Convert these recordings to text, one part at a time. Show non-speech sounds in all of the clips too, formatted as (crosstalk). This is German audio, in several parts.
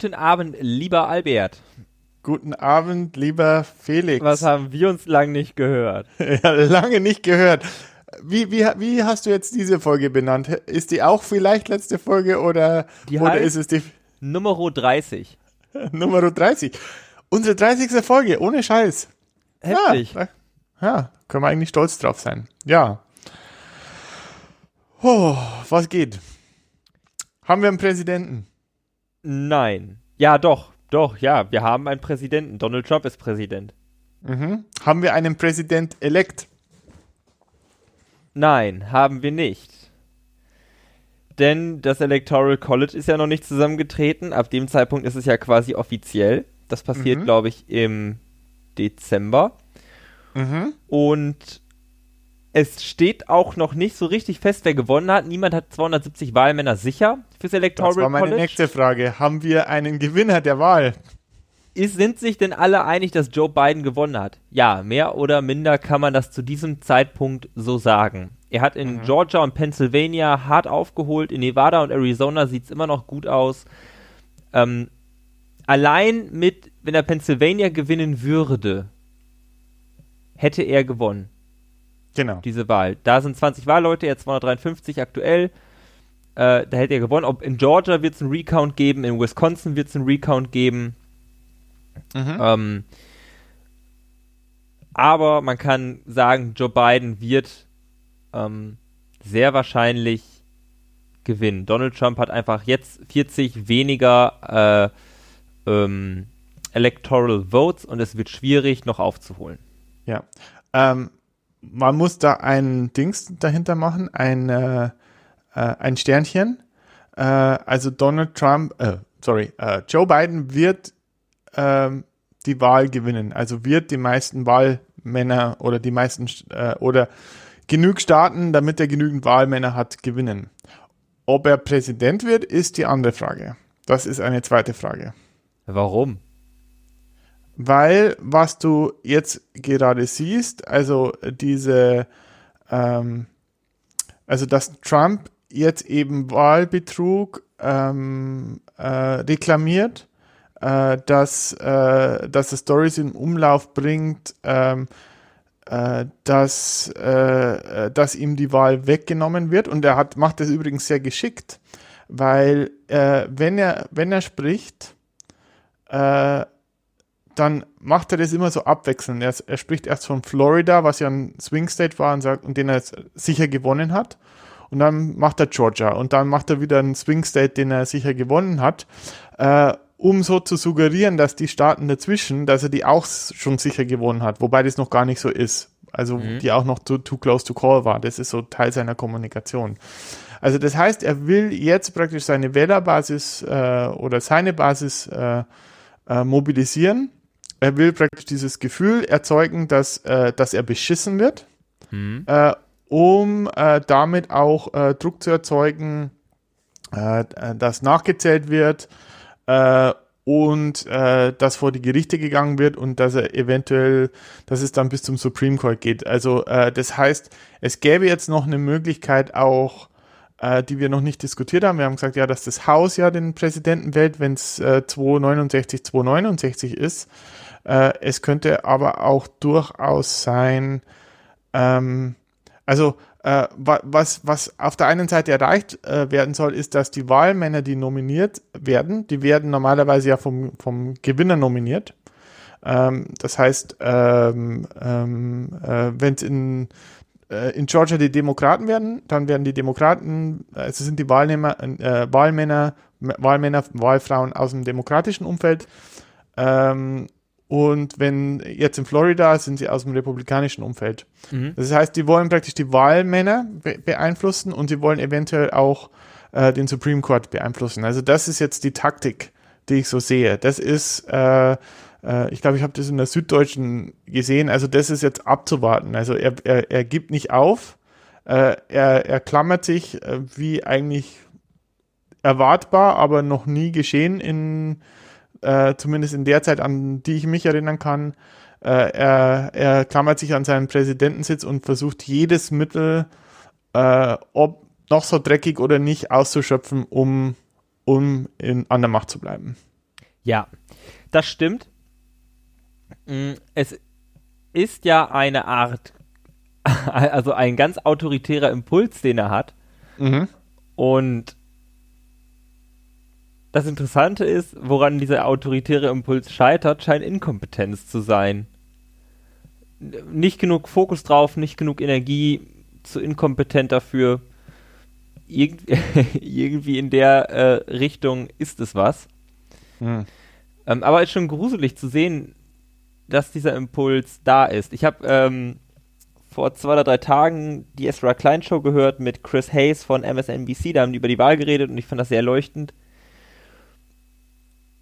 guten Abend, lieber Albert. Guten Abend, lieber Felix. Was haben wir uns lang nicht gehört? (laughs) ja, lange nicht gehört. Wie, wie, wie hast du jetzt diese Folge benannt? Ist die auch vielleicht letzte Folge oder, Die oder heißt ist es die Nummer 30. (laughs) Nummer 30? Unsere 30. Folge, ohne Scheiß. Heftig. Ja, ja, können wir eigentlich stolz drauf sein. Ja. Oh, was geht? Haben wir einen Präsidenten? Nein. Ja, doch. Doch, ja. Wir haben einen Präsidenten. Donald Trump ist Präsident. Mhm. Haben wir einen Präsident-elekt? Nein, haben wir nicht. Denn das Electoral College ist ja noch nicht zusammengetreten. Ab dem Zeitpunkt ist es ja quasi offiziell. Das passiert, Mhm. glaube ich, im Dezember. Mhm. Und es steht auch noch nicht so richtig fest, wer gewonnen hat. Niemand hat 270 Wahlmänner sicher fürs Electoral Das war meine College. nächste Frage. Haben wir einen Gewinner der Wahl? Ist, sind sich denn alle einig, dass Joe Biden gewonnen hat? Ja, mehr oder minder kann man das zu diesem Zeitpunkt so sagen. Er hat in Georgia und Pennsylvania hart aufgeholt, in Nevada und Arizona sieht es immer noch gut aus. Ähm, allein mit, wenn er Pennsylvania gewinnen würde, hätte er gewonnen, Genau. diese Wahl. Da sind 20 Wahlleute, hat 253 aktuell. Äh, da hätte er gewonnen. Ob in Georgia wird es einen Recount geben, in Wisconsin wird es einen Recount geben. Mhm. Ähm, aber man kann sagen, Joe Biden wird ähm, sehr wahrscheinlich gewinnen. Donald Trump hat einfach jetzt 40 weniger äh, ähm, Electoral Votes und es wird schwierig, noch aufzuholen. Ja. Ähm, man muss da ein Dings dahinter machen, ein, äh, äh, ein Sternchen. Äh, also Donald Trump, äh, sorry, äh, Joe Biden wird ähm, die Wahl gewinnen. Also wird die meisten Wahlmänner oder die meisten äh, oder genug Staaten, damit er genügend Wahlmänner hat, gewinnen. Ob er Präsident wird, ist die andere Frage. Das ist eine zweite Frage. Warum? Weil was du jetzt gerade siehst, also diese, ähm, also dass Trump jetzt eben Wahlbetrug ähm, äh, reklamiert, äh, dass, äh, dass er Stories in Umlauf bringt, ähm, äh, dass, äh, äh, dass ihm die Wahl weggenommen wird. Und er hat, macht das übrigens sehr geschickt, weil wenn, er, wenn er spricht, dann macht er das immer so abwechselnd. Er, er spricht erst von Florida, was ja ein Swing State war und, sagt, und den er sicher gewonnen hat. Und dann macht er Georgia und dann macht er wieder einen Swing State, den er sicher gewonnen hat, äh, um so zu suggerieren, dass die Staaten dazwischen, dass er die auch schon sicher gewonnen hat, wobei das noch gar nicht so ist. Also die auch noch too, too close to call war. Das ist so Teil seiner Kommunikation. Also das heißt, er will jetzt praktisch seine Wählerbasis äh, oder seine Basis äh, äh, mobilisieren. Er will praktisch dieses Gefühl erzeugen, dass, äh, dass er beschissen wird, äh, um äh, damit auch äh, Druck zu erzeugen, äh, äh, dass nachgezählt wird und dass vor die Gerichte gegangen wird und dass er eventuell, dass es dann bis zum Supreme Court geht. Also das heißt, es gäbe jetzt noch eine Möglichkeit auch, die wir noch nicht diskutiert haben. Wir haben gesagt, ja, dass das Haus ja den Präsidenten wählt, wenn es äh, 269, 269 ist. Äh, es könnte aber auch durchaus sein, ähm, also äh, wa- was, was auf der einen Seite erreicht äh, werden soll, ist, dass die Wahlmänner, die nominiert werden, die werden normalerweise ja vom, vom Gewinner nominiert. Ähm, das heißt, ähm, ähm, äh, wenn es in, äh, in Georgia die Demokraten werden, dann werden die Demokraten, also sind die Wahlnehmer, äh, Wahlmänner, Wahlmänner, Wahlfrauen aus dem demokratischen Umfeld. Und wenn jetzt in Florida sind sie aus dem republikanischen Umfeld. Das heißt, die wollen praktisch die Wahlmänner be beeinflussen und sie wollen eventuell auch äh, den Supreme Court beeinflussen. Also das ist jetzt die Taktik, die ich so sehe. Das ist, äh, äh, ich glaube, ich habe das in der Süddeutschen gesehen. Also das ist jetzt abzuwarten. Also er, er, er gibt nicht auf. Äh, er, er klammert sich äh, wie eigentlich erwartbar, aber noch nie geschehen in äh, zumindest in der Zeit, an die ich mich erinnern kann. Äh, er, er klammert sich an seinen Präsidentensitz und versucht jedes Mittel, äh, ob noch so dreckig oder nicht, auszuschöpfen, um, um in, an der Macht zu bleiben. Ja, das stimmt. Mm, es ist ja eine Art, (laughs) also ein ganz autoritärer Impuls, den er hat. Mhm. Und das Interessante ist, woran dieser autoritäre Impuls scheitert, scheint Inkompetenz zu sein. Nicht genug Fokus drauf, nicht genug Energie, zu inkompetent dafür. Irgend (laughs) irgendwie in der äh, Richtung ist es was. Hm. Ähm, aber es ist schon gruselig zu sehen, dass dieser Impuls da ist. Ich habe ähm, vor zwei oder drei Tagen die Ezra Klein Show gehört mit Chris Hayes von MSNBC. Da haben die über die Wahl geredet und ich fand das sehr leuchtend.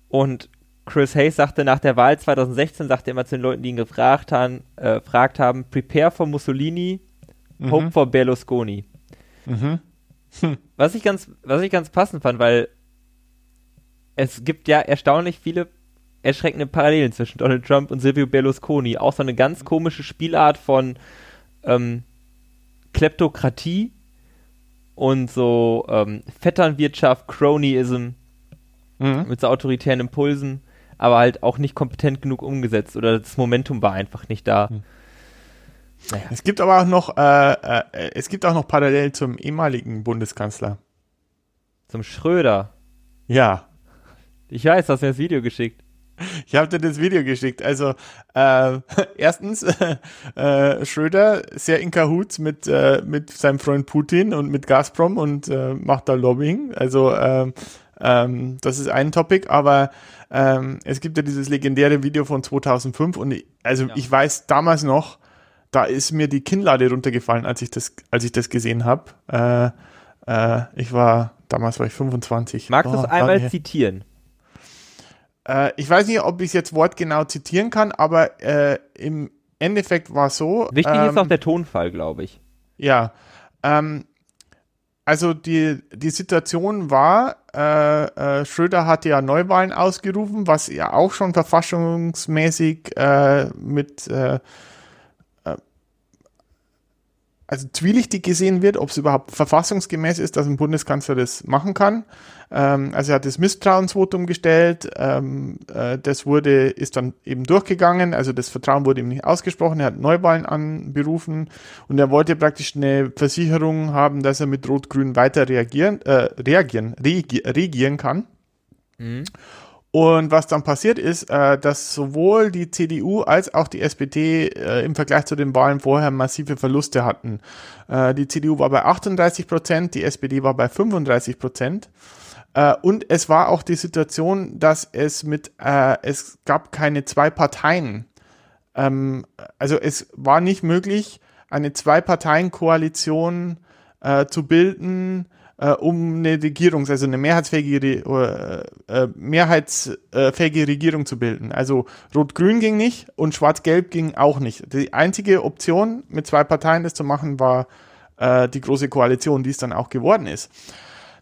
Und Chris Hayes sagte nach der Wahl 2016, sagte er immer zu den Leuten, die ihn gefragt haben, äh, haben, prepare for Mussolini, mhm. hope for Berlusconi. Mhm. Hm. (laughs) Was ich ganz, was ich ganz passend fand, weil es gibt ja erstaunlich viele erschreckende Parallelen zwischen Donald Trump und Silvio Berlusconi. Auch so eine ganz komische Spielart von ähm, Kleptokratie und so ähm, Vetternwirtschaft, Cronyism mhm. mit so autoritären Impulsen, aber halt auch nicht kompetent genug umgesetzt oder das Momentum war einfach nicht da. Mhm. Naja. Es gibt aber auch noch, äh, äh, es gibt auch noch parallel zum ehemaligen Bundeskanzler. Zum Schröder. Ja. Ich weiß, du hast mir das Video geschickt. Ich habe dir das Video geschickt. Also äh, (laughs) erstens (laughs) äh, Schröder sehr in Cahoots mit äh, mit seinem Freund Putin und mit Gazprom und äh, macht da Lobbying. Also äh, ähm, das ist ein Topic, aber ähm, es gibt ja dieses legendäre Video von 2005 und ich, also ja. ich weiß damals noch, da ist mir die Kinnlade runtergefallen, als ich das, als ich das gesehen habe. Äh, äh, ich war, damals war ich 25. Magst du es oh, einmal zitieren? Äh, ich weiß nicht, ob ich es jetzt wortgenau zitieren kann, aber äh, im Endeffekt war es so. Wichtig ähm, ist auch der Tonfall, glaube ich. Ja. Ähm, also die, die Situation war, äh, äh, Schröder hatte ja Neuwahlen ausgerufen, was ja auch schon verfassungsmäßig äh, mit äh, also zwielichtig gesehen wird, ob es überhaupt verfassungsgemäß ist, dass ein Bundeskanzler das machen kann. Ähm, also er hat das Misstrauensvotum gestellt, ähm, äh, das wurde, ist dann eben durchgegangen, also das Vertrauen wurde ihm nicht ausgesprochen, er hat Neuwahlen anberufen und er wollte praktisch eine Versicherung haben, dass er mit Rot-Grün weiter reagieren, äh, reagieren, regi regieren kann. Mhm. Und was dann passiert ist, äh, dass sowohl die CDU als auch die SPD äh, im Vergleich zu den Wahlen vorher massive Verluste hatten. Äh, die CDU war bei 38 Prozent, die SPD war bei 35 Prozent. Äh, und es war auch die Situation, dass es mit, äh, es gab keine zwei Parteien. Ähm, also es war nicht möglich, eine Zwei-Parteien-Koalition äh, zu bilden, äh, um eine Regierung, also eine mehrheitsfähige, äh, äh, mehrheitsfähige Regierung zu bilden. Also Rot-Grün ging nicht und Schwarz-Gelb ging auch nicht. Die einzige Option, mit zwei Parteien das zu machen, war äh, die große Koalition, die es dann auch geworden ist.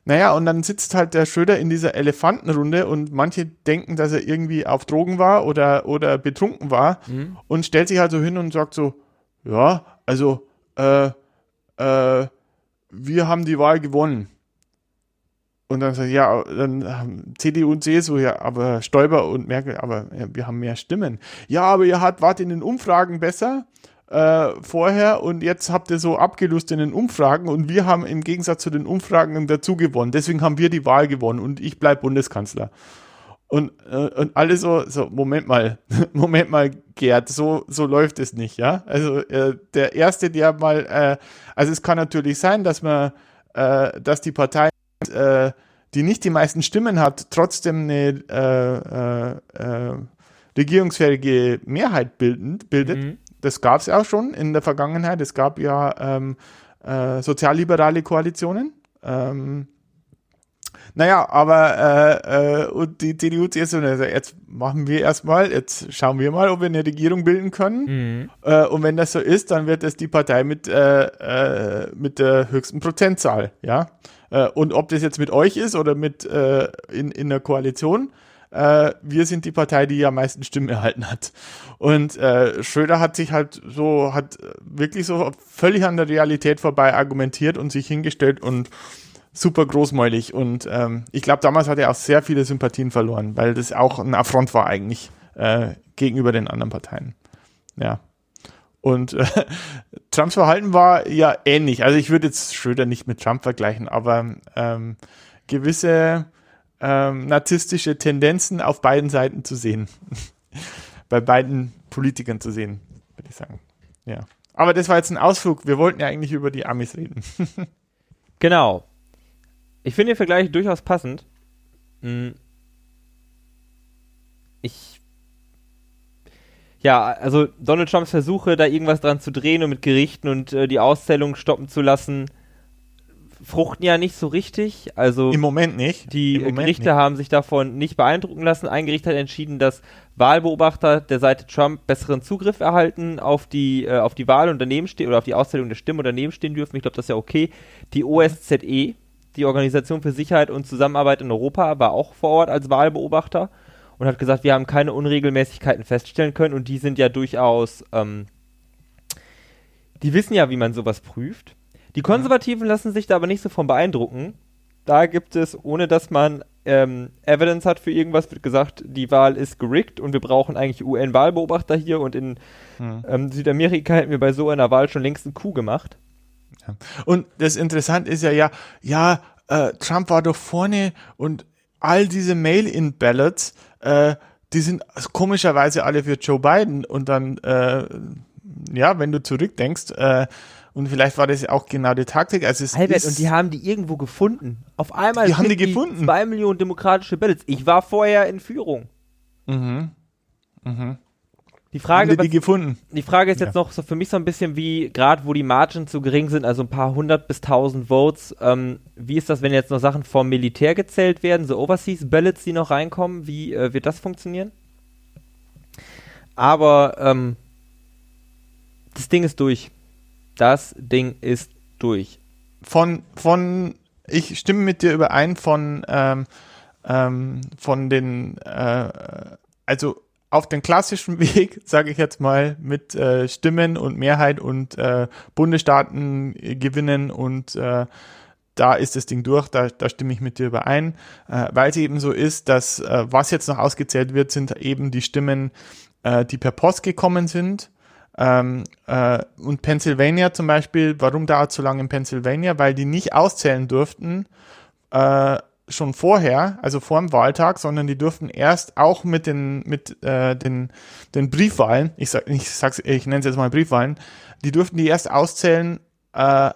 Naja, und dann sitzt halt der Schröder in dieser Elefantenrunde und manche denken, dass er irgendwie auf Drogen war oder, oder betrunken war mhm. und stellt sich halt so hin und sagt so, ja, also, äh, äh, wir haben die Wahl gewonnen. Und dann sagt ja, dann haben CDU und CSU, ja, aber Stoiber und Merkel, aber ja, wir haben mehr Stimmen. Ja, aber ihr habt, wart in den Umfragen besser äh, vorher und jetzt habt ihr so abgelöst in den Umfragen und wir haben im Gegensatz zu den Umfragen dazu gewonnen. Deswegen haben wir die Wahl gewonnen und ich bleib Bundeskanzler. Und, äh, und alle so, so, Moment mal, (laughs) Moment mal, Gerd, so, so läuft es nicht, ja. Also äh, der Erste, der mal, äh, also es kann natürlich sein, dass man, äh, dass die Partei, äh, die nicht die meisten Stimmen hat, trotzdem eine äh, äh, äh, regierungsfähige Mehrheit bilden, bildet. Mhm. Das gab es auch schon in der Vergangenheit. Es gab ja ähm, äh, sozialliberale Koalitionen. Ähm, naja, aber äh, äh, und die CDU, CSU, also jetzt machen wir erstmal, jetzt schauen wir mal, ob wir eine Regierung bilden können. Mhm. Äh, und wenn das so ist, dann wird es die Partei mit, äh, äh, mit der höchsten Prozentzahl, ja. Äh, und ob das jetzt mit euch ist oder mit äh, in, in der Koalition, äh, wir sind die Partei, die am meisten Stimmen erhalten hat. Und äh, Schröder hat sich halt so, hat wirklich so völlig an der Realität vorbei argumentiert und sich hingestellt und super großmäulig und ähm, ich glaube, damals hat er auch sehr viele Sympathien verloren, weil das auch ein Affront war eigentlich äh, gegenüber den anderen Parteien. Ja. Und äh, (laughs) Trumps Verhalten war ja ähnlich. Also ich würde jetzt Schröder nicht mit Trump vergleichen, aber ähm, gewisse ähm, narzisstische Tendenzen auf beiden Seiten zu sehen. (laughs) Bei beiden Politikern zu sehen, würde ich sagen. Ja. Aber das war jetzt ein Ausflug. Wir wollten ja eigentlich über die Amis reden. (laughs) genau. Ich finde den Vergleich durchaus passend. Hm. Ich. Ja, also Donald Trumps Versuche, da irgendwas dran zu drehen und mit Gerichten und äh, die Auszählung stoppen zu lassen, fruchten ja nicht so richtig. Also im Moment nicht. Die Moment Gerichte nicht. haben sich davon nicht beeindrucken lassen. Ein Gericht hat entschieden, dass Wahlbeobachter der Seite Trump besseren Zugriff erhalten auf die äh, auf die Wahl und daneben stehen oder auf die Auszählung der Stimmen und daneben stehen dürfen. Ich glaube, das ist ja okay. Die OSZE, die Organisation für Sicherheit und Zusammenarbeit in Europa, war auch vor Ort als Wahlbeobachter und hat gesagt, wir haben keine Unregelmäßigkeiten feststellen können und die sind ja durchaus ähm, die wissen ja, wie man sowas prüft. Die Konservativen lassen sich da aber nicht so von beeindrucken. Da gibt es, ohne dass man ähm, Evidence hat für irgendwas, wird gesagt, die Wahl ist gerickt und wir brauchen eigentlich UN-Wahlbeobachter hier und in hm. ähm, Südamerika hätten wir bei so einer Wahl schon längst einen Coup gemacht. Ja. Und das Interessante ist ja, ja, ja, äh, Trump war doch vorne und all diese Mail-in-Ballots, äh, die sind komischerweise alle für Joe Biden und dann, äh, ja, wenn du zurückdenkst, äh, und vielleicht war das auch genau die Taktik. Also es Albert, und die haben die irgendwo gefunden. Auf einmal die haben die gefunden. zwei Millionen demokratische Ballots. Ich war vorher in Führung. Mhm. Mhm. Die Frage, haben die, die gefunden? Die Frage ist jetzt noch so für mich so ein bisschen wie, gerade wo die Margins zu gering sind, also ein paar hundert bis tausend Votes, ähm, wie ist das, wenn jetzt noch Sachen vom Militär gezählt werden, so Overseas Ballots, die noch reinkommen, wie äh, wird das funktionieren? Aber ähm, das Ding ist durch. Das Ding ist durch. Von, von, ich stimme mit dir überein von, ähm, ähm, von den, äh, also auf den klassischen (laughs) Weg, sage ich jetzt mal, mit äh, Stimmen und Mehrheit und äh, Bundesstaaten gewinnen und äh, da ist das Ding durch, da, da stimme ich mit dir überein, äh, weil es eben so ist, dass äh, was jetzt noch ausgezählt wird, sind eben die Stimmen, äh, die per Post gekommen sind ähm, äh, und Pennsylvania zum Beispiel, warum dauert es so lange in Pennsylvania? Weil die nicht auszählen durften, äh, schon vorher, also vor dem Wahltag, sondern die durften erst auch mit den, mit äh, den, den Briefwahlen, ich sag, ich sag's, ich nenne es jetzt mal Briefwahlen, die durften die erst auszählen, äh,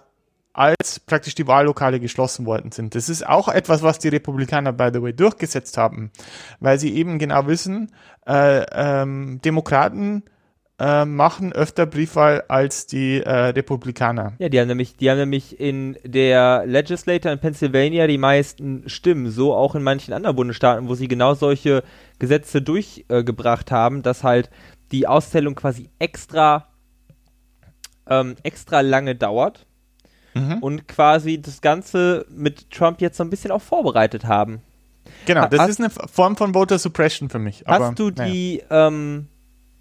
als praktisch die Wahllokale geschlossen worden sind. Das ist auch etwas, was die Republikaner, by the way, durchgesetzt haben, weil sie eben genau wissen, äh, ähm, Demokraten äh, machen öfter Briefwahl als die äh, Republikaner. Ja, die haben nämlich, die haben nämlich in der Legislature in Pennsylvania die meisten Stimmen, so auch in manchen anderen Bundesstaaten, wo sie genau solche Gesetze durchgebracht äh, haben, dass halt die Auszählung quasi extra ähm, extra lange dauert mhm. und quasi das Ganze mit Trump jetzt so ein bisschen auch vorbereitet haben. Genau, das hast, ist eine Form von Voter Suppression für mich. hast aber, du die, naja. ähm,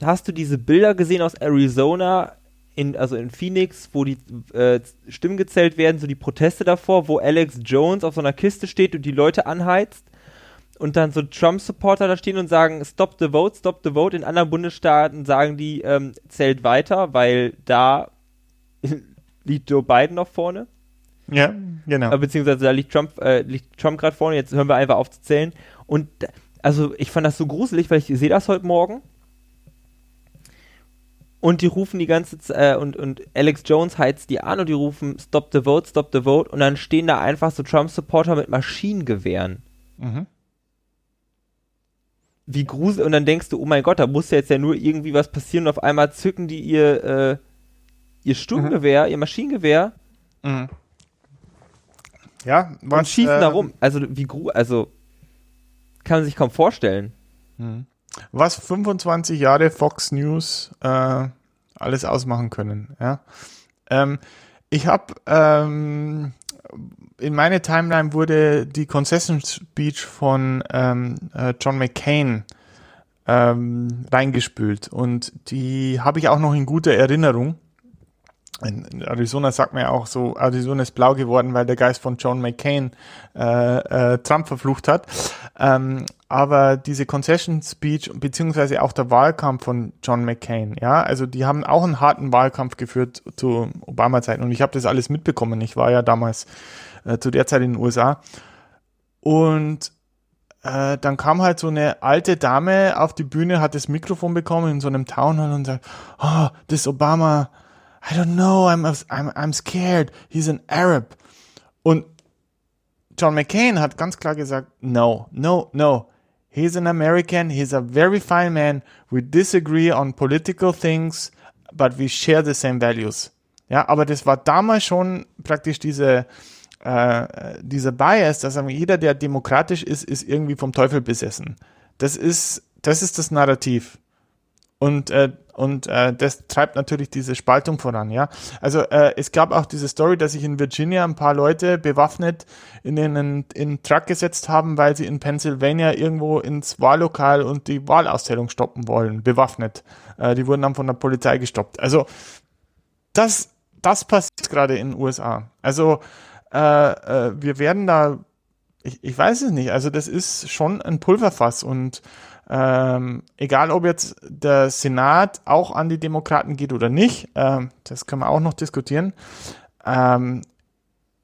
hast du diese Bilder gesehen aus Arizona, in, also in Phoenix, wo die äh, Stimmen gezählt werden, so die Proteste davor, wo Alex Jones auf so einer Kiste steht und die Leute anheizt und dann so Trump-Supporter da stehen und sagen, stop the vote, stop the vote. In anderen Bundesstaaten sagen die, ähm, zählt weiter, weil da (laughs) liegt Joe Biden noch vorne. Ja, genau. Äh, beziehungsweise da liegt Trump, äh, liegt Trump gerade vorne, jetzt hören wir einfach auf zu zählen. Und also ich fand das so gruselig, weil ich sehe das heute Morgen und die rufen die ganze Zeit, äh, und, und Alex Jones heizt die an und die rufen Stop the Vote, Stop the Vote und dann stehen da einfach so Trump-Supporter mit Maschinengewehren. Mhm. Wie gruselig, und dann denkst du, oh mein Gott, da muss ja jetzt ja nur irgendwie was passieren und auf einmal zücken die ihr, äh, ihr Sturmgewehr, mhm. ihr Maschinengewehr. Mhm. Ja, was, und schießen äh, da rum. Also, wie gruselig, also, kann man sich kaum vorstellen. Mhm was 25 Jahre Fox News äh, alles ausmachen können. Ja? Ähm, ich habe ähm, in meine Timeline wurde die Concession Speech von ähm, äh, John McCain ähm, reingespült und die habe ich auch noch in guter Erinnerung. In Arizona sagt man ja auch so, Arizona ist blau geworden, weil der Geist von John McCain äh, äh, Trump verflucht hat. Ähm, aber diese Concession Speech beziehungsweise auch der Wahlkampf von John McCain, ja, also die haben auch einen harten Wahlkampf geführt zu Obama-Zeiten und ich habe das alles mitbekommen. Ich war ja damals äh, zu der Zeit in den USA und äh, dann kam halt so eine alte Dame auf die Bühne, hat das Mikrofon bekommen in so einem Townhall und sagt, oh, das Obama I don't know, I'm, I'm, I'm scared, he's an Arab. Und John McCain hat ganz klar gesagt, no, no, no. He's an American, he's a very fine man. We disagree on political things, but we share the same values. Ja, aber das war damals schon praktisch diese, äh, diese Bias, dass jeder, der demokratisch ist, ist irgendwie vom Teufel besessen. Das ist, das ist das Narrativ. Und, äh, und äh, das treibt natürlich diese Spaltung voran, ja. Also äh, es gab auch diese Story, dass sich in Virginia ein paar Leute bewaffnet in den in, in Truck gesetzt haben, weil sie in Pennsylvania irgendwo ins Wahllokal und die Wahlauszählung stoppen wollen, bewaffnet. Äh, die wurden dann von der Polizei gestoppt. Also das, das passiert gerade in den USA. Also äh, äh, wir werden da, ich, ich weiß es nicht, also das ist schon ein Pulverfass und ähm, egal, ob jetzt der Senat auch an die Demokraten geht oder nicht, ähm, das können wir auch noch diskutieren. Ähm,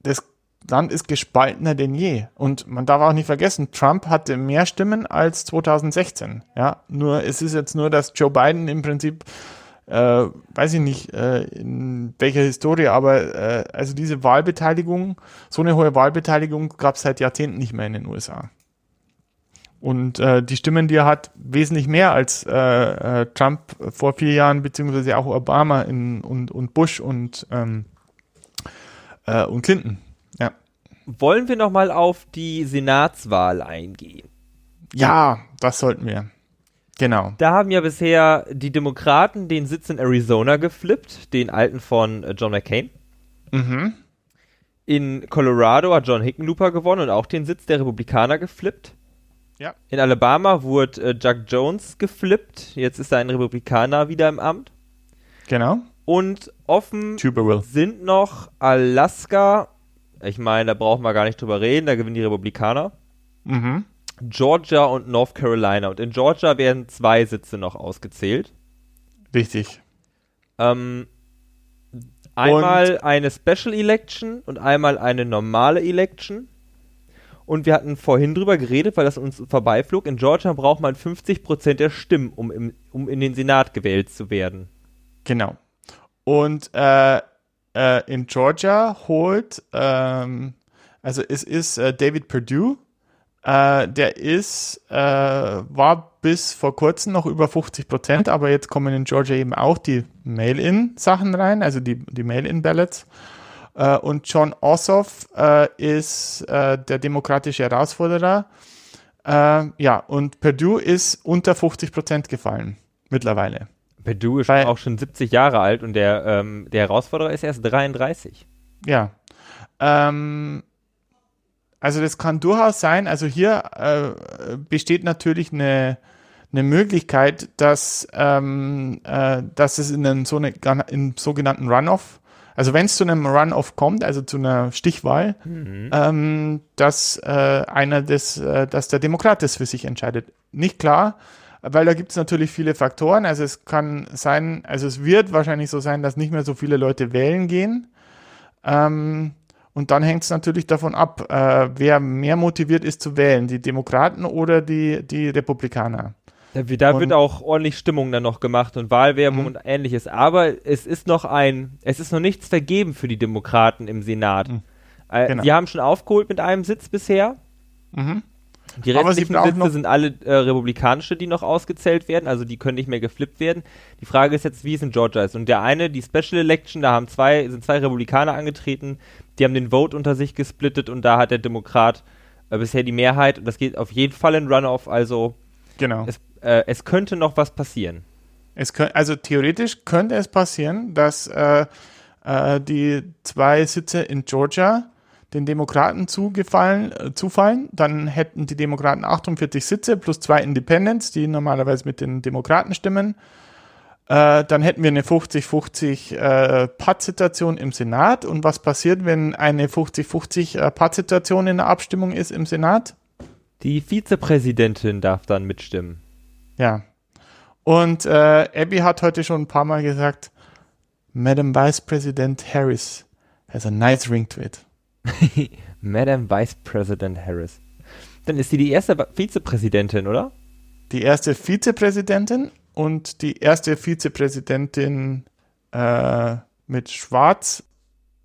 das Land ist gespaltener denn je. Und man darf auch nicht vergessen, Trump hatte mehr Stimmen als 2016. Ja, nur es ist jetzt nur, dass Joe Biden im Prinzip, äh, weiß ich nicht, äh, in welcher Historie, aber äh, also diese Wahlbeteiligung, so eine hohe Wahlbeteiligung gab es seit Jahrzehnten nicht mehr in den USA. Und äh, die Stimmen, die er hat, wesentlich mehr als äh, äh, Trump vor vier Jahren, beziehungsweise auch Obama in, und, und Bush und, ähm, äh, und Clinton. Ja. Wollen wir nochmal auf die Senatswahl eingehen? Ja, das sollten wir. Genau. Da haben ja bisher die Demokraten den Sitz in Arizona geflippt, den alten von äh, John McCain. Mhm. In Colorado hat John Hickenlooper gewonnen und auch den Sitz der Republikaner geflippt. Ja. In Alabama wurde äh, Jack Jones geflippt. Jetzt ist da ein Republikaner wieder im Amt. Genau. Und offen sind noch Alaska. Ich meine, da brauchen wir gar nicht drüber reden. Da gewinnen die Republikaner. Mhm. Georgia und North Carolina. Und in Georgia werden zwei Sitze noch ausgezählt. Wichtig. Ähm, einmal und eine Special Election und einmal eine normale Election. Und wir hatten vorhin drüber geredet, weil das uns vorbeiflog. In Georgia braucht man 50 Prozent der Stimmen, um, im, um in den Senat gewählt zu werden. Genau. Und äh, äh, in Georgia holt, ähm, also es ist äh, David Perdue, äh, der ist, äh, war bis vor kurzem noch über 50 Prozent, aber jetzt kommen in Georgia eben auch die Mail-In-Sachen rein, also die, die Mail-In-Ballots. Äh, und John Ossoff äh, ist äh, der demokratische Herausforderer. Äh, ja, und Perdue ist unter 50 Prozent gefallen mittlerweile. Perdue ist Weil, auch schon 70 Jahre alt und der, ähm, der Herausforderer ist erst 33. Ja. Ähm, also das kann durchaus sein. Also hier äh, besteht natürlich eine, eine Möglichkeit, dass, ähm, äh, dass es in einen, so eine, in sogenannten Runoff also wenn es zu einem Run-Off kommt, also zu einer Stichwahl, mhm. ähm, dass äh, einer des, äh, dass der Demokrat das für sich entscheidet. Nicht klar, weil da gibt es natürlich viele Faktoren. Also es kann sein, also es wird wahrscheinlich so sein, dass nicht mehr so viele Leute wählen gehen. Ähm, und dann hängt es natürlich davon ab, äh, wer mehr motiviert ist zu wählen, die Demokraten oder die, die Republikaner. Da, da wird auch ordentlich Stimmung dann noch gemacht und Wahlwerbung mhm. und ähnliches. Aber es ist noch ein, es ist noch nichts vergeben für die Demokraten im Senat. Mhm. Äh, genau. Die haben schon aufgeholt mit einem Sitz bisher. Mhm. Die restlichen Sitze sind alle äh, republikanische, die noch ausgezählt werden, also die können nicht mehr geflippt werden. Die Frage ist jetzt, wie es in Georgia ist. Und der eine, die Special Election, da haben zwei, sind zwei Republikaner angetreten, die haben den Vote unter sich gesplittet und da hat der Demokrat äh, bisher die Mehrheit und das geht auf jeden Fall in Runoff, also genau. es äh, es könnte noch was passieren. Es könnt, also theoretisch könnte es passieren, dass äh, äh, die zwei Sitze in Georgia den Demokraten zugefallen, äh, zufallen. Dann hätten die Demokraten 48 Sitze plus zwei Independents, die normalerweise mit den Demokraten stimmen. Äh, dann hätten wir eine 50-50 äh, Pattsituation im Senat. Und was passiert, wenn eine 50-50 äh, Pattsituation in der Abstimmung ist im Senat? Die Vizepräsidentin darf dann mitstimmen. Ja. Und äh, Abby hat heute schon ein paar Mal gesagt, Madam Vice President Harris has a nice ring to it. (laughs) Madam Vice President Harris. Dann ist sie die erste Vizepräsidentin, oder? Die erste Vizepräsidentin und die erste Vizepräsidentin äh, mit Schwarz,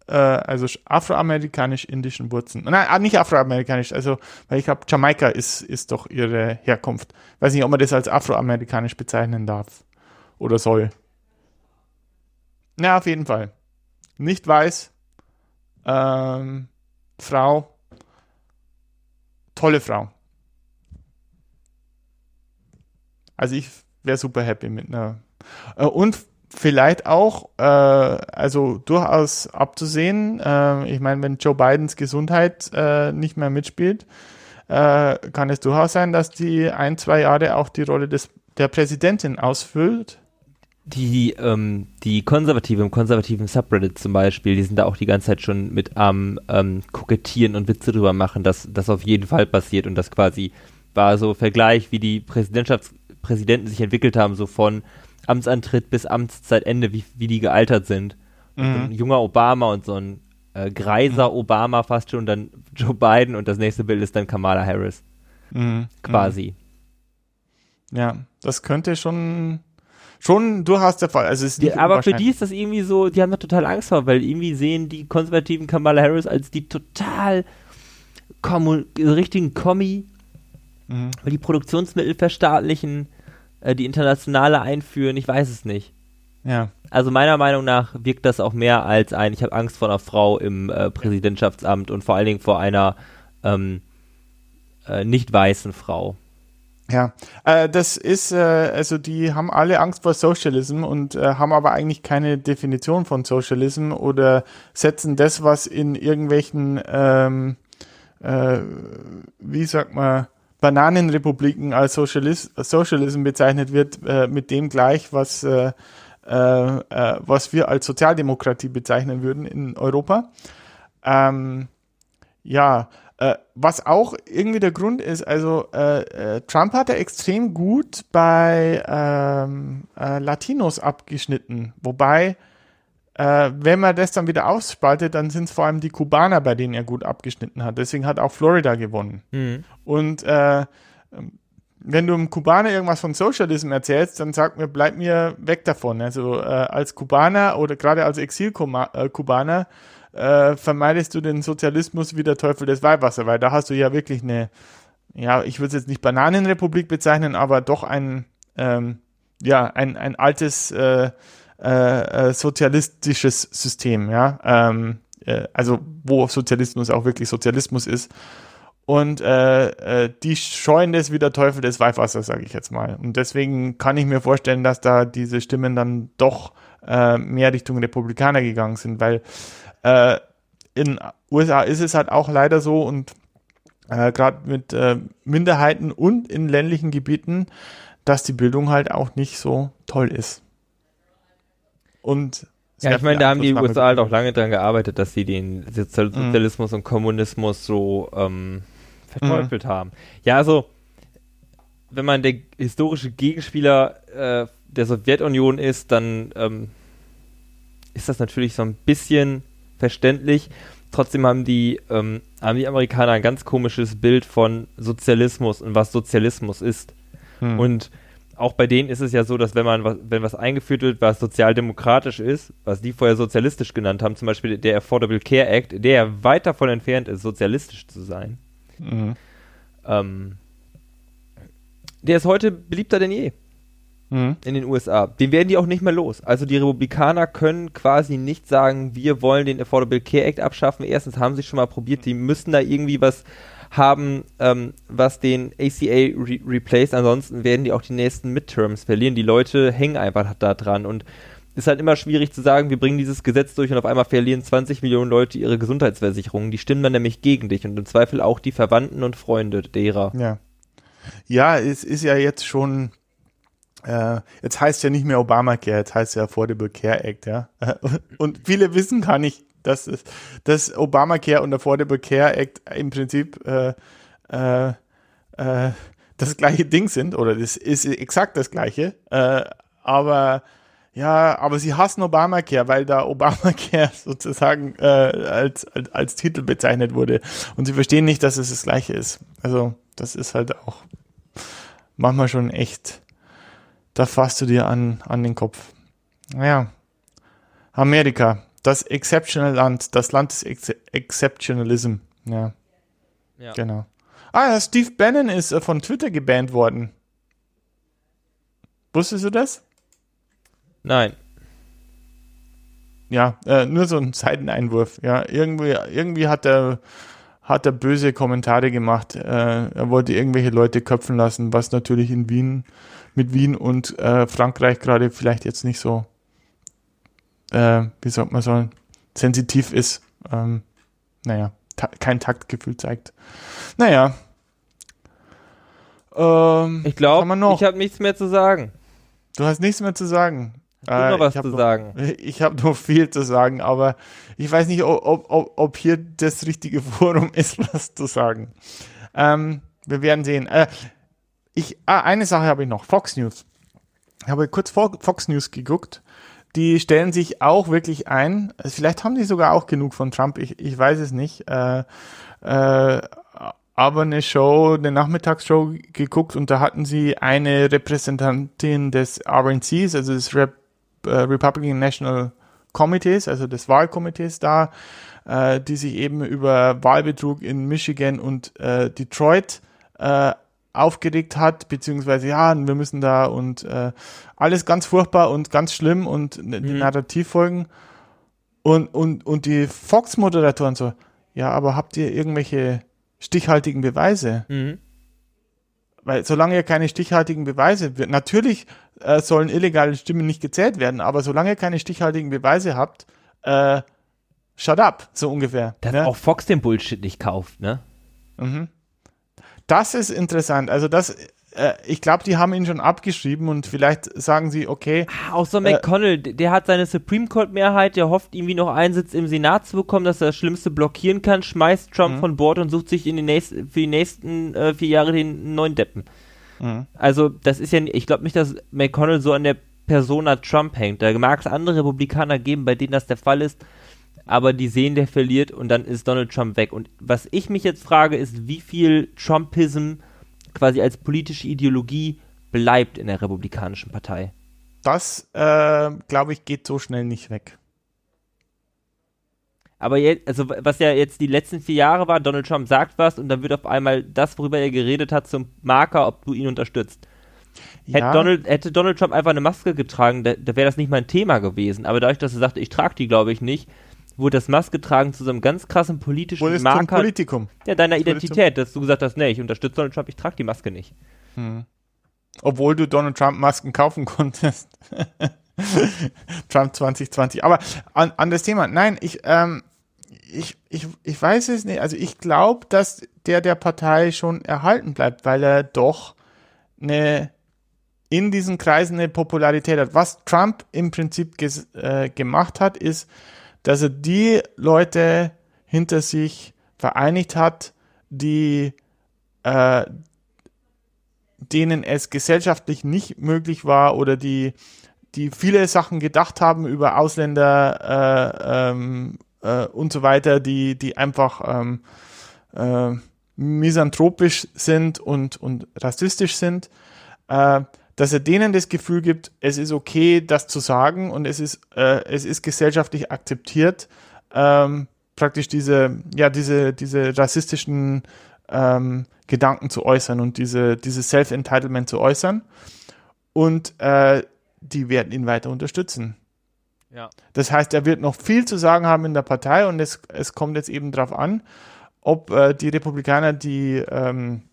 äh, also afroamerikanisch-indischen Wurzeln. Nein, ah, nicht afroamerikanisch, also, weil ich glaube, Jamaika ist, ist doch ihre Herkunft. Weiß nicht, ob man das als afroamerikanisch bezeichnen darf oder soll. Na, auf jeden Fall. Nicht weiß, ähm, Frau, tolle Frau. Also ich wäre super happy mit einer. Äh, und vielleicht auch, äh, also durchaus abzusehen, äh, ich meine, wenn Joe Bidens Gesundheit äh, nicht mehr mitspielt, äh, kann es durchaus sein, dass die ein, zwei Jahre auch die Rolle des, der Präsidentin ausfüllt. Die, ähm, die Konservative im konservativen Subreddit zum Beispiel, die sind da auch die ganze Zeit schon mit am ähm, kokettieren und Witze drüber machen, dass das auf jeden Fall passiert und das quasi war so Vergleich, wie die Präsidentschafts Präsidenten sich entwickelt haben, so von Amtsantritt bis Amtszeitende, wie, wie die gealtert sind. Mhm. ein junger Obama und so ein äh, greiser mhm. Obama fast schon, und dann Joe Biden und das nächste Bild ist dann Kamala Harris. Mhm. Quasi. Ja, das könnte schon schon durchaus der Fall. Also die, aber für die ist das irgendwie so, die haben da total Angst vor, weil irgendwie sehen die konservativen Kamala Harris als die total richtigen Kommi Mhm. Die Produktionsmittel verstaatlichen, äh, die internationale einführen, ich weiß es nicht. Ja. Also meiner Meinung nach wirkt das auch mehr als ein, ich habe Angst vor einer Frau im äh, Präsidentschaftsamt und vor allen Dingen vor einer ähm, äh, nicht weißen Frau. Ja, äh, das ist, äh, also die haben alle Angst vor Socialism und äh, haben aber eigentlich keine Definition von Socialism oder setzen das, was in irgendwelchen, ähm, äh, wie sagt man, Bananenrepubliken als Socialis Socialism bezeichnet wird, äh, mit dem gleich, was, äh, äh, äh, was wir als Sozialdemokratie bezeichnen würden in Europa. Ähm, ja, äh, was auch irgendwie der Grund ist, also äh, Trump hat ja extrem gut bei ähm, Latinos abgeschnitten, wobei äh, wenn man das dann wieder ausspaltet, dann sind es vor allem die Kubaner, bei denen er gut abgeschnitten hat. Deswegen hat auch Florida gewonnen. Mhm. Und äh, wenn du einem Kubaner irgendwas von Socialism erzählst, dann sag mir, bleib mir weg davon. Also äh, als Kubaner oder gerade als Exil-Kubaner äh, vermeidest du den Sozialismus wie der Teufel des Weihwasser, weil da hast du ja wirklich eine, ja, ich würde es jetzt nicht Bananenrepublik bezeichnen, aber doch ein, ähm, ja, ein, ein altes äh, äh, äh, sozialistisches System, ja. Ähm, äh, also wo Sozialismus auch wirklich Sozialismus ist. Und äh, äh, die scheuen das wie der Teufel des Weihwassers, sage ich jetzt mal. Und deswegen kann ich mir vorstellen, dass da diese Stimmen dann doch äh, mehr Richtung Republikaner gegangen sind, weil in USA ist es halt auch leider so und gerade mit Minderheiten und in ländlichen Gebieten, dass die Bildung halt auch nicht so toll ist. Und ja, ich meine, da haben die USA halt auch lange dran gearbeitet, dass sie den. Sozialismus mhm. und Kommunismus so ähm, verteufelt mhm. haben. Ja, also, wenn man der historische Gegenspieler äh, der Sowjetunion ist, dann ähm, ist das natürlich so ein bisschen verständlich. Trotzdem haben die, ähm, haben die Amerikaner ein ganz komisches Bild von Sozialismus und was Sozialismus ist. Mhm. Und auch bei denen ist es ja so, dass wenn man was, wenn was eingeführt wird, was sozialdemokratisch ist, was die vorher sozialistisch genannt haben, zum Beispiel der Affordable Care Act, der ja weit davon entfernt ist, sozialistisch zu sein, mhm. ähm, der ist heute beliebter denn je mhm. in den USA. Den werden die auch nicht mehr los. Also die Republikaner können quasi nicht sagen, wir wollen den Affordable Care Act abschaffen. Erstens haben sie schon mal probiert, die müssen da irgendwie was haben, ähm, was den ACA re replaced. Ansonsten werden die auch die nächsten Midterms verlieren. Die Leute hängen einfach da dran und ist halt immer schwierig zu sagen, wir bringen dieses Gesetz durch und auf einmal verlieren 20 Millionen Leute ihre Gesundheitsversicherungen. Die stimmen dann nämlich gegen dich und im Zweifel auch die Verwandten und Freunde derer. Ja. Ja, es ist ja jetzt schon äh, jetzt heißt ja nicht mehr Obamacare, jetzt heißt ja Affordable Care Act, ja. (laughs) Und viele wissen gar nicht, dass es, dass Obamacare und Affordable Care Act im Prinzip äh, äh, äh, das gleiche Ding sind, oder das ist exakt das gleiche, äh, aber ja, aber sie hassen Obamacare, weil da Obamacare (laughs) sozusagen äh, als, als, als Titel bezeichnet wurde. Und sie verstehen nicht, dass es das gleiche ist. Also, das ist halt auch manchmal schon echt, da fasst du dir an, an den Kopf. Naja, Amerika, das Exceptional Land, das Land des Ex Exceptionalism. Ja. ja. Genau. Ah ja, Steve Bannon ist äh, von Twitter gebannt worden. Wusstest du das? Nein. Ja, äh, nur so ein Seiteneinwurf. Ja, irgendwie, irgendwie hat er, hat er böse Kommentare gemacht. Äh, er wollte irgendwelche Leute köpfen lassen, was natürlich in Wien, mit Wien und äh, Frankreich gerade vielleicht jetzt nicht so, äh, wie sagt man so, sensitiv ist. Ähm, naja, ta kein Taktgefühl zeigt. Naja. Ähm, ich glaube, ich habe nichts mehr zu sagen. Du hast nichts mehr zu sagen. Äh, noch was zu noch, sagen. (laughs) Ich habe noch viel zu sagen, aber ich weiß nicht, ob, ob, ob hier das richtige (laughs) Forum ist, was zu sagen. Ähm, wir werden sehen. Äh, ich, ah, eine Sache habe ich noch. Fox News. Ich habe kurz Fox News geguckt. Die stellen sich auch wirklich ein. Vielleicht haben die sogar auch genug von Trump. Ich, ich weiß es nicht. Äh, äh, aber eine Show, eine Nachmittagsshow geguckt und da hatten sie eine Repräsentantin des RNCs, also des Rep äh, Republican National Committees, also des Wahlkomitees da, äh, die sich eben über Wahlbetrug in Michigan und äh, Detroit äh, aufgeregt hat, beziehungsweise ja, wir müssen da und äh, alles ganz furchtbar und ganz schlimm und die mhm. Narrativ folgen. Und, und, und die Fox-Moderatoren so, ja, aber habt ihr irgendwelche stichhaltigen Beweise? Mhm. Weil solange ihr keine stichhaltigen Beweise, natürlich äh, sollen illegale Stimmen nicht gezählt werden, aber solange ihr keine stichhaltigen Beweise habt, äh, shut up, so ungefähr. Dass ne? auch Fox den Bullshit nicht kauft, ne? Mhm. Das ist interessant. Also das, äh, ich glaube, die haben ihn schon abgeschrieben und vielleicht sagen sie, okay. Ah, auch so McConnell, äh, der hat seine Supreme Court Mehrheit, der hofft irgendwie noch einen Sitz im Senat zu bekommen, dass er das Schlimmste blockieren kann, schmeißt Trump mhm. von Bord und sucht sich in den nächsten, für die nächsten äh, vier Jahre den neuen Deppen. Mhm. Also, das ist ja, ich glaube nicht, dass McConnell so an der Persona Trump hängt. Da mag es andere Republikaner geben, bei denen das der Fall ist, aber die sehen, der verliert und dann ist Donald Trump weg. Und was ich mich jetzt frage, ist, wie viel Trumpism quasi als politische Ideologie bleibt in der Republikanischen Partei. Das, äh, glaube ich, geht so schnell nicht weg. Aber jetzt, also was ja jetzt die letzten vier Jahre war, Donald Trump sagt was und dann wird auf einmal das, worüber er geredet hat, zum Marker, ob du ihn unterstützt. Ja. Hätte, Donald, hätte Donald Trump einfach eine Maske getragen, da, da wäre das nicht mein Thema gewesen. Aber dadurch, dass er sagte, ich trage die, glaube ich nicht, wurde das Maske tragen zu so einem ganz krassen politischen wurde Marker. Politikum. Ja, deiner Identität, dass du gesagt hast, nee, ich unterstütze Donald Trump, ich trage die Maske nicht. Hm. Obwohl du Donald Trump Masken kaufen (laughs) konntest. Trump 2020. Aber an, an das Thema, nein, ich, ähm, ich, ich, ich weiß es nicht. Also ich glaube, dass der der Partei schon erhalten bleibt, weil er doch eine in diesen Kreisen eine Popularität hat. Was Trump im Prinzip äh, gemacht hat, ist, dass er die Leute hinter sich vereinigt hat, die äh, denen es gesellschaftlich nicht möglich war oder die die viele Sachen gedacht haben über Ausländer äh, ähm, äh, und so weiter, die die einfach ähm, äh, misanthropisch sind und und rassistisch sind. Dass er denen das Gefühl gibt, es ist okay, das zu sagen und es ist, äh, es ist gesellschaftlich akzeptiert, ähm, praktisch diese, ja, diese, diese rassistischen ähm, Gedanken zu äußern und diese, dieses Self-Entitlement zu äußern. Und äh, die werden ihn weiter unterstützen. Ja. Das heißt, er wird noch viel zu sagen haben in der Partei und es, es kommt jetzt eben darauf an, ob äh, die Republikaner die ähm, äh,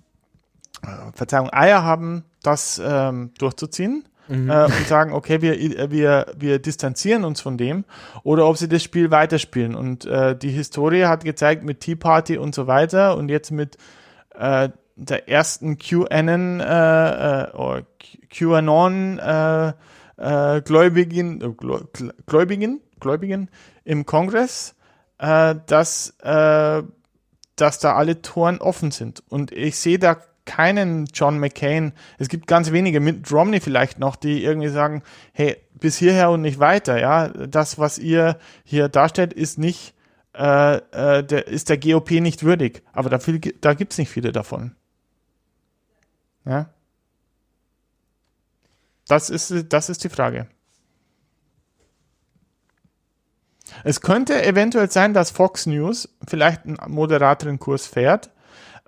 Verzeihung Eier haben, das ähm, durchzuziehen mhm. äh, und sagen, okay, wir, wir, wir distanzieren uns von dem oder ob sie das Spiel weiterspielen. Und äh, die Historie hat gezeigt mit Tea Party und so weiter und jetzt mit äh, der ersten QAnon äh, äh, QAnon äh, äh, Gläubigen, äh, Gläubigen, Gläubigen im Kongress, äh, dass, äh, dass da alle Toren offen sind. Und ich sehe da keinen John McCain. Es gibt ganz wenige, mit Romney vielleicht noch, die irgendwie sagen, hey, bis hierher und nicht weiter. Ja, das, was ihr hier darstellt, ist nicht, äh, äh, der, ist der GOP nicht würdig. Aber da, viel, da gibt's nicht viele davon. Ja. Das ist, das ist die Frage. Es könnte eventuell sein, dass Fox News vielleicht einen moderateren Kurs fährt,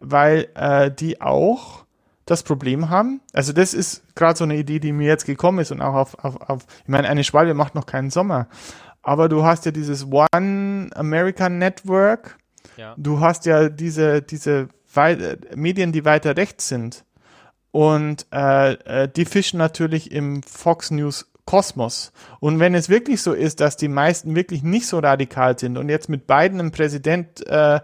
weil äh, die auch das Problem haben. Also das ist gerade so eine Idee, die mir jetzt gekommen ist und auch auf, auf, auf ich meine, eine Schwalbe macht noch keinen Sommer, aber du hast ja dieses One American Network, ja. du hast ja diese, diese Medien, die weiter rechts sind und äh, äh, die fischen natürlich im Fox News Kosmos. Und wenn es wirklich so ist, dass die meisten wirklich nicht so radikal sind und jetzt mit beiden ein Präsident äh,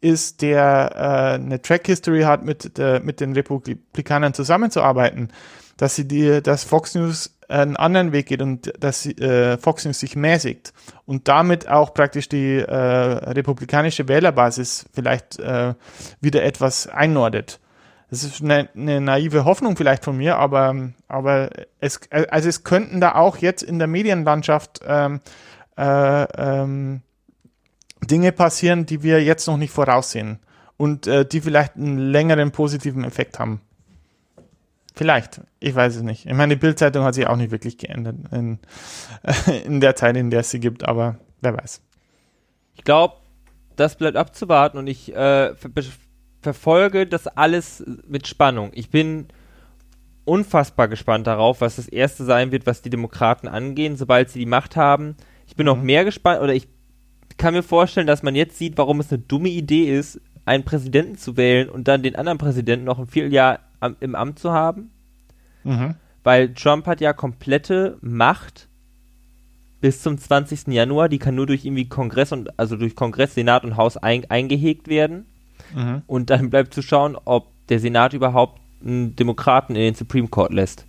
ist, der äh, eine Track History hat, mit, äh, mit den Republikanern zusammenzuarbeiten, dass sie die, dass Fox News einen anderen Weg geht und dass äh, Fox News sich mäßigt und damit auch praktisch die äh, republikanische Wählerbasis vielleicht äh, wieder etwas einnordet. Das ist eine, eine naive Hoffnung vielleicht von mir, aber, aber es, also es könnten da auch jetzt in der Medienlandschaft ähm, äh, ähm, Dinge passieren, die wir jetzt noch nicht voraussehen und äh, die vielleicht einen längeren positiven Effekt haben. Vielleicht, ich weiß es nicht. Ich meine, die Bildzeitung hat sich auch nicht wirklich geändert in, (laughs) in der Zeit, in der es sie gibt, aber wer weiß. Ich glaube, das bleibt abzuwarten und ich äh, verfolge das alles mit Spannung. Ich bin unfassbar gespannt darauf, was das erste sein wird, was die Demokraten angehen, sobald sie die Macht haben. Ich bin mhm. noch mehr gespannt, oder ich kann mir vorstellen, dass man jetzt sieht, warum es eine dumme Idee ist, einen Präsidenten zu wählen und dann den anderen Präsidenten noch ein Vierteljahr am, im Amt zu haben. Mhm. Weil Trump hat ja komplette Macht bis zum 20. Januar, die kann nur durch irgendwie Kongress und also durch Kongress, Senat und Haus ein, eingehegt werden. Mhm. Und dann bleibt zu schauen, ob der Senat überhaupt einen Demokraten in den Supreme Court lässt.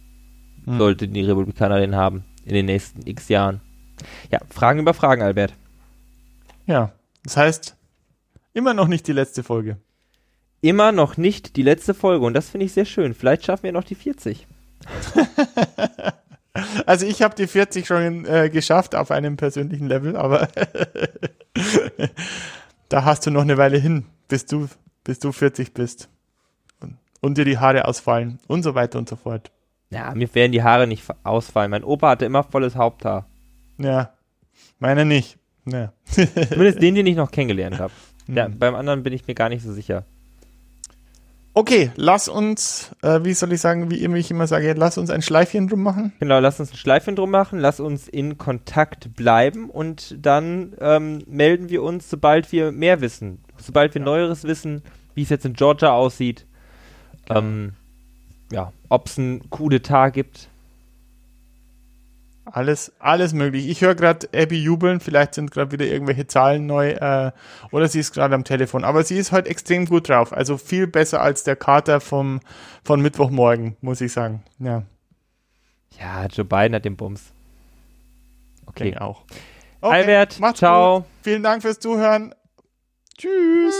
Mhm. Sollten die Republikaner den haben in den nächsten x Jahren. Ja, Fragen über Fragen, Albert. Ja, das heißt, immer noch nicht die letzte Folge. Immer noch nicht die letzte Folge und das finde ich sehr schön. Vielleicht schaffen wir noch die 40. (laughs) also ich habe die 40 schon äh, geschafft auf einem persönlichen Level, aber (laughs) da hast du noch eine Weile hin, bis du, bis du 40 bist. Und, und dir die Haare ausfallen und so weiter und so fort. Ja, mir werden die Haare nicht ausfallen. Mein Opa hatte immer volles Haupthaar. Ja, meine nicht. Ja. (laughs) Zumindest den, den ich noch kennengelernt habe. Ja, mhm. beim anderen bin ich mir gar nicht so sicher. Okay, lass uns, äh, wie soll ich sagen, wie ich immer sage, lass uns ein Schleifchen drum machen. Genau, lass uns ein Schleifchen drum machen, lass uns in Kontakt bleiben und dann ähm, melden wir uns, sobald wir mehr wissen, sobald wir ja. Neueres wissen, wie es jetzt in Georgia aussieht, ähm, ja, ob es einen Coup d'etat gibt. Alles, alles möglich. Ich höre gerade Abby jubeln, vielleicht sind gerade wieder irgendwelche Zahlen neu äh, oder sie ist gerade am Telefon. Aber sie ist heute extrem gut drauf. Also viel besser als der Kater vom, von Mittwochmorgen, muss ich sagen. Ja. Ja, Joe Biden hat den Bums. Okay. Denk auch. Okay, Albert, ciao. Gut. Vielen Dank fürs Zuhören. Tschüss.